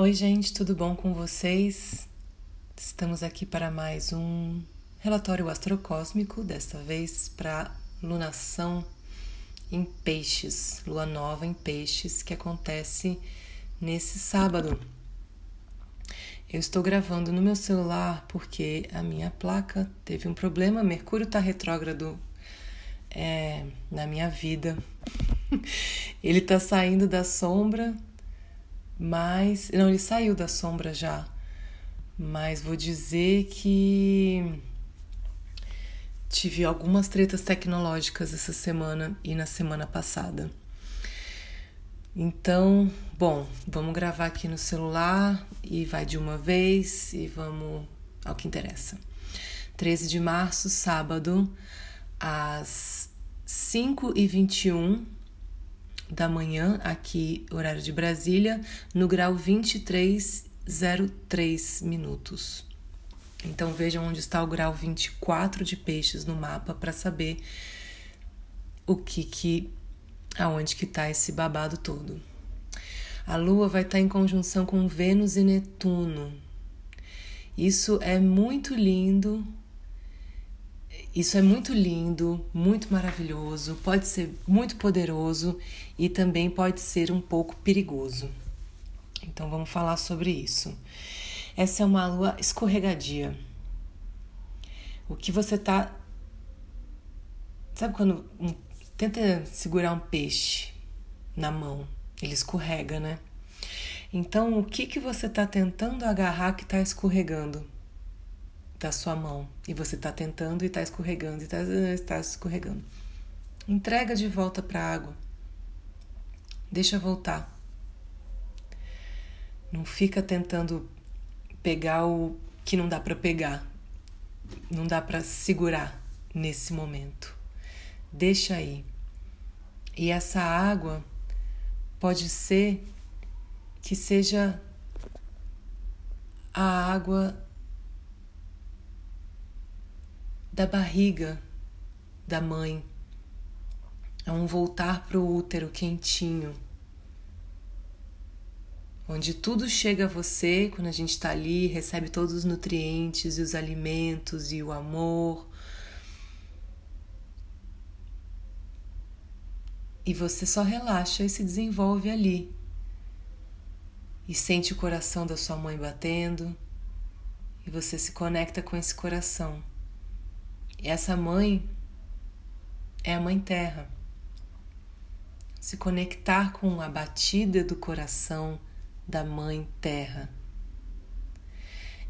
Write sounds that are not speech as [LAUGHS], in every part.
Oi, gente, tudo bom com vocês? Estamos aqui para mais um relatório astrocósmico, desta vez para lunação em Peixes, lua nova em Peixes, que acontece nesse sábado. Eu estou gravando no meu celular porque a minha placa teve um problema. Mercúrio está retrógrado é, na minha vida. [LAUGHS] Ele está saindo da sombra mas. Não, ele saiu da sombra já. Mas vou dizer que. Tive algumas tretas tecnológicas essa semana e na semana passada. Então, bom, vamos gravar aqui no celular e vai de uma vez e vamos ao que interessa. 13 de março, sábado, às 5h21 da manhã, aqui, horário de Brasília, no grau 2303 minutos. Então vejam onde está o grau 24 de peixes no mapa para saber o que que aonde que está esse babado todo. A Lua vai estar tá em conjunção com Vênus e Netuno. Isso é muito lindo isso é muito lindo, muito maravilhoso, pode ser muito poderoso e também pode ser um pouco perigoso. Então vamos falar sobre isso. Essa é uma lua escorregadia. O que você tá. Sabe quando. Um... Tenta segurar um peixe na mão, ele escorrega, né? Então, o que, que você está tentando agarrar que está escorregando? Da sua mão e você está tentando e está escorregando e está tá escorregando. Entrega de volta para a água. Deixa voltar. Não fica tentando pegar o que não dá para pegar. Não dá para segurar nesse momento. Deixa aí. E essa água pode ser que seja a água da barriga da mãe. É um voltar para o útero quentinho, onde tudo chega a você quando a gente está ali, recebe todos os nutrientes e os alimentos e o amor. E você só relaxa e se desenvolve ali. E sente o coração da sua mãe batendo, e você se conecta com esse coração. Essa mãe é a Mãe Terra. Se conectar com a batida do coração da Mãe Terra.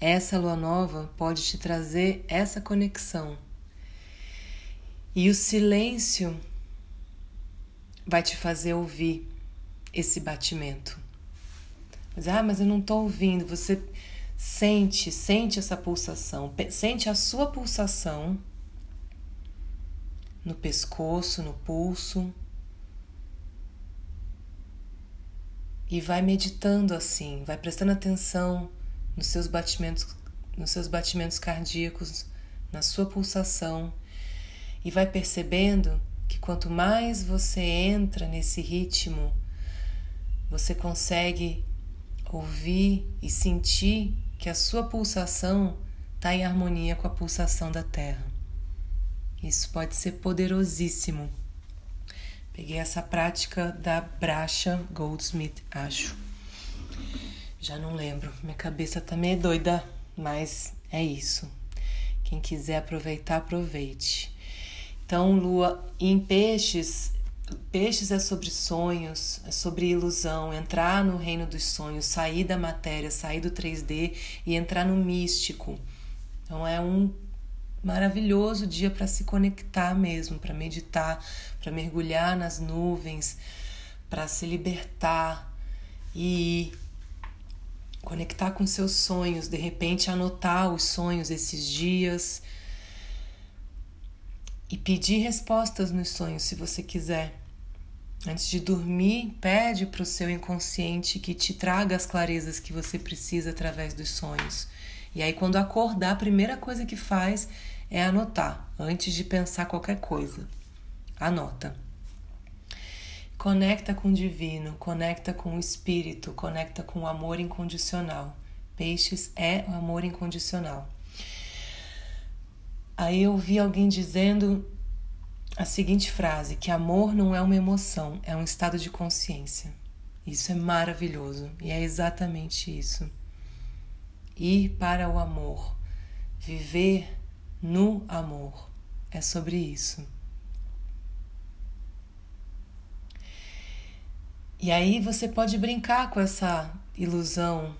Essa lua nova pode te trazer essa conexão. E o silêncio vai te fazer ouvir esse batimento. Mas, ah, mas eu não estou ouvindo. Você sente, sente essa pulsação, sente a sua pulsação no pescoço, no pulso. E vai meditando assim, vai prestando atenção nos seus batimentos, nos seus batimentos cardíacos, na sua pulsação e vai percebendo que quanto mais você entra nesse ritmo, você consegue ouvir e sentir que a sua pulsação está em harmonia com a pulsação da Terra. Isso pode ser poderosíssimo. Peguei essa prática da Bracha Goldsmith, acho. Já não lembro, minha cabeça tá meio doida, mas é isso. Quem quiser aproveitar, aproveite. Então, lua em peixes, peixes é sobre sonhos, é sobre ilusão, entrar no reino dos sonhos, sair da matéria, sair do 3D e entrar no místico. Então, é um maravilhoso dia para se conectar mesmo, para meditar, para mergulhar nas nuvens, para se libertar e conectar com seus sonhos, de repente anotar os sonhos esses dias e pedir respostas nos sonhos se você quiser. Antes de dormir, pede para o seu inconsciente que te traga as clarezas que você precisa através dos sonhos. E aí, quando acordar, a primeira coisa que faz é anotar antes de pensar qualquer coisa. Anota. conecta com o divino, conecta com o espírito, conecta com o amor incondicional. Peixes é o amor incondicional. Aí eu vi alguém dizendo a seguinte frase: que amor não é uma emoção, é um estado de consciência. Isso é maravilhoso e é exatamente isso. Ir para o amor, viver no amor, é sobre isso. E aí você pode brincar com essa ilusão.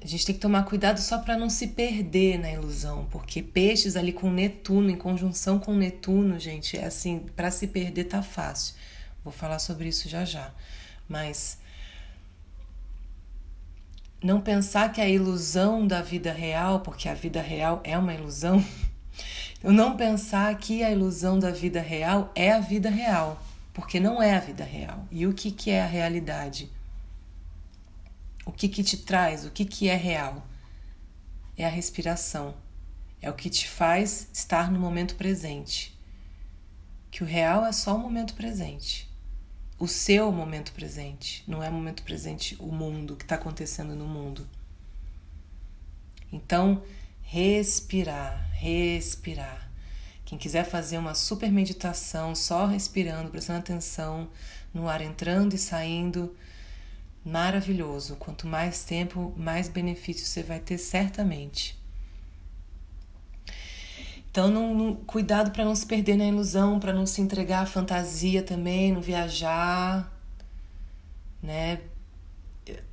A gente tem que tomar cuidado só para não se perder na ilusão, porque peixes ali com Netuno, em conjunção com Netuno, gente, é assim, para se perder tá fácil. Vou falar sobre isso já já. Mas não pensar que a ilusão da vida real, porque a vida real é uma ilusão, [LAUGHS] eu não pensar que a ilusão da vida real é a vida real porque não é a vida real. E o que, que é a realidade? O que, que te traz? O que, que é real? É a respiração. É o que te faz estar no momento presente. Que o real é só o momento presente. O seu momento presente. Não é o momento presente o mundo, o que está acontecendo no mundo. Então, respirar, respirar quem quiser fazer uma super meditação, só respirando, prestando atenção no ar entrando e saindo, maravilhoso. Quanto mais tempo, mais benefícios você vai ter certamente. Então, não, não, cuidado para não se perder na ilusão, para não se entregar à fantasia também, não viajar, né?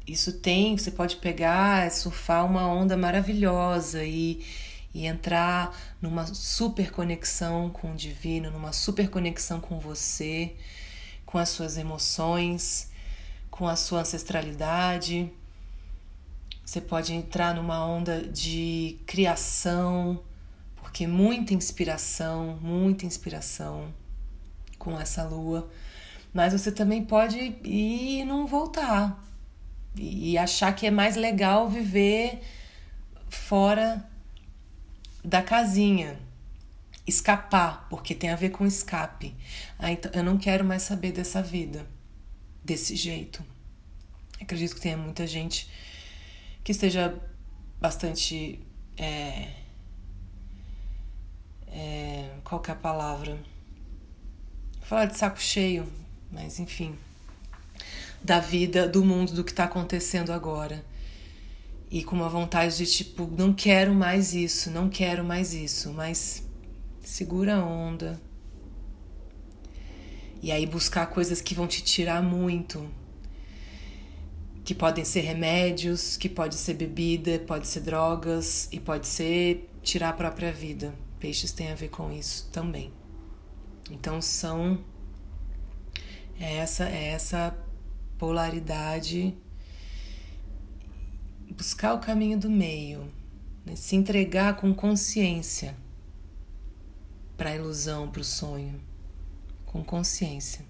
Isso tem, você pode pegar, surfar uma onda maravilhosa e e entrar numa super conexão com o divino, numa super conexão com você, com as suas emoções, com a sua ancestralidade. Você pode entrar numa onda de criação, porque muita inspiração, muita inspiração com essa lua. Mas você também pode ir e não voltar. E achar que é mais legal viver fora da casinha, escapar, porque tem a ver com escape. Ah, então eu não quero mais saber dessa vida desse jeito. Acredito que tenha muita gente que esteja bastante. É, é, qual que é a palavra? Vou falar de saco cheio, mas enfim. Da vida, do mundo, do que está acontecendo agora e com uma vontade de tipo, não quero mais isso, não quero mais isso, mas segura a onda. E aí buscar coisas que vão te tirar muito. Que podem ser remédios, que pode ser bebida, pode ser drogas e pode ser tirar a própria vida. Peixes tem a ver com isso também. Então são é essa é essa polaridade buscar o caminho do meio, né? se entregar com consciência para a ilusão, para o sonho, com consciência.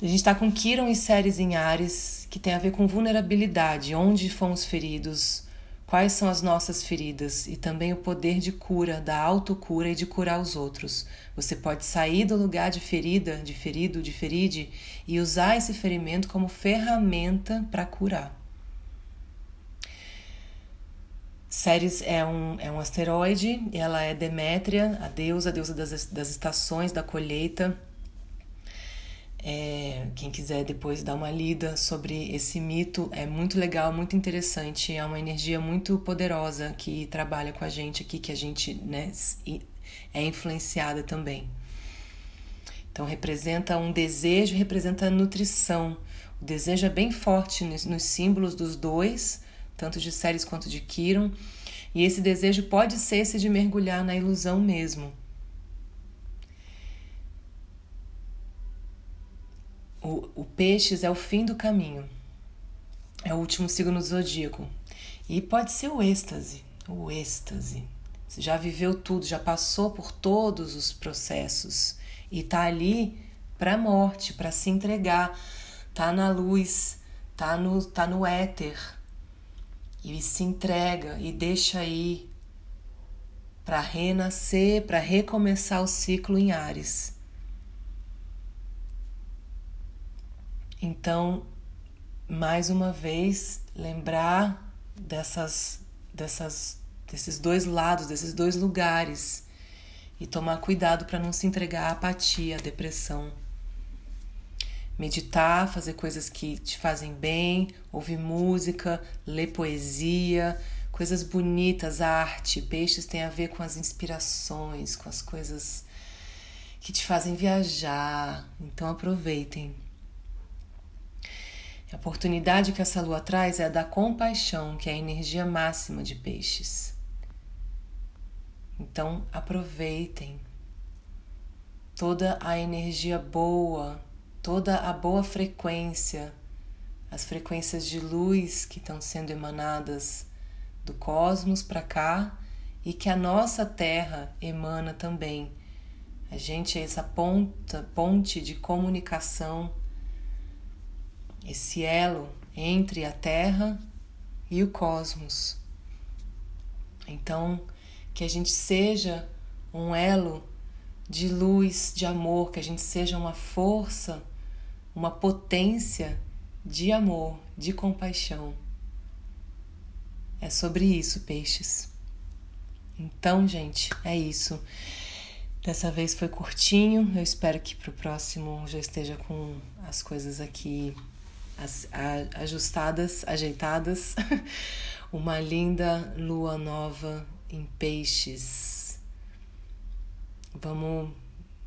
A gente está com Kiron e séries em Ares, que tem a ver com vulnerabilidade, onde fomos feridos, quais são as nossas feridas e também o poder de cura, da autocura e de curar os outros. Você pode sair do lugar de ferida, de ferido, de feride e usar esse ferimento como ferramenta para curar. Ceres é um, é um asteroide, ela é Demétria, a deusa, a deusa das, das estações, da colheita. É, quem quiser depois dar uma lida sobre esse mito, é muito legal, muito interessante. É uma energia muito poderosa que trabalha com a gente aqui, que a gente né, é influenciada também. Então, representa um desejo, representa nutrição. O desejo é bem forte nos, nos símbolos dos dois tanto de Ceres quanto de Quiron, e esse desejo pode ser esse de mergulhar na ilusão mesmo. O, o peixes é o fim do caminho, é o último signo do zodíaco. E pode ser o êxtase, o êxtase. Você já viveu tudo, já passou por todos os processos e tá ali para a morte, para se entregar, tá na luz, tá no, tá no éter, e se entrega e deixa ir para renascer, para recomeçar o ciclo em Ares. Então, mais uma vez, lembrar dessas, dessas, desses dois lados, desses dois lugares e tomar cuidado para não se entregar à apatia, à depressão. Meditar, fazer coisas que te fazem bem, ouvir música, ler poesia, coisas bonitas, arte. Peixes tem a ver com as inspirações, com as coisas que te fazem viajar. Então aproveitem. A oportunidade que essa lua traz é a da compaixão, que é a energia máxima de peixes. Então aproveitem toda a energia boa, toda a boa frequência, as frequências de luz que estão sendo emanadas do cosmos para cá e que a nossa Terra emana também. A gente é essa ponta, ponte de comunicação, esse elo entre a Terra e o cosmos. Então, que a gente seja um elo de luz, de amor, que a gente seja uma força, uma potência de amor, de compaixão. É sobre isso, peixes. Então, gente, é isso. Dessa vez foi curtinho. Eu espero que para o próximo já esteja com as coisas aqui ajustadas, ajeitadas. [LAUGHS] Uma linda lua nova em peixes. Vamos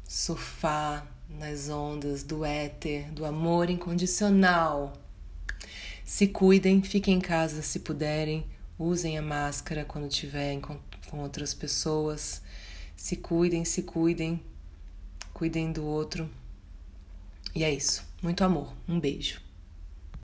surfar nas ondas do éter, do amor incondicional. Se cuidem, fiquem em casa se puderem, usem a máscara quando estiver com outras pessoas. Se cuidem, se cuidem, cuidem do outro. E é isso. Muito amor. Um beijo.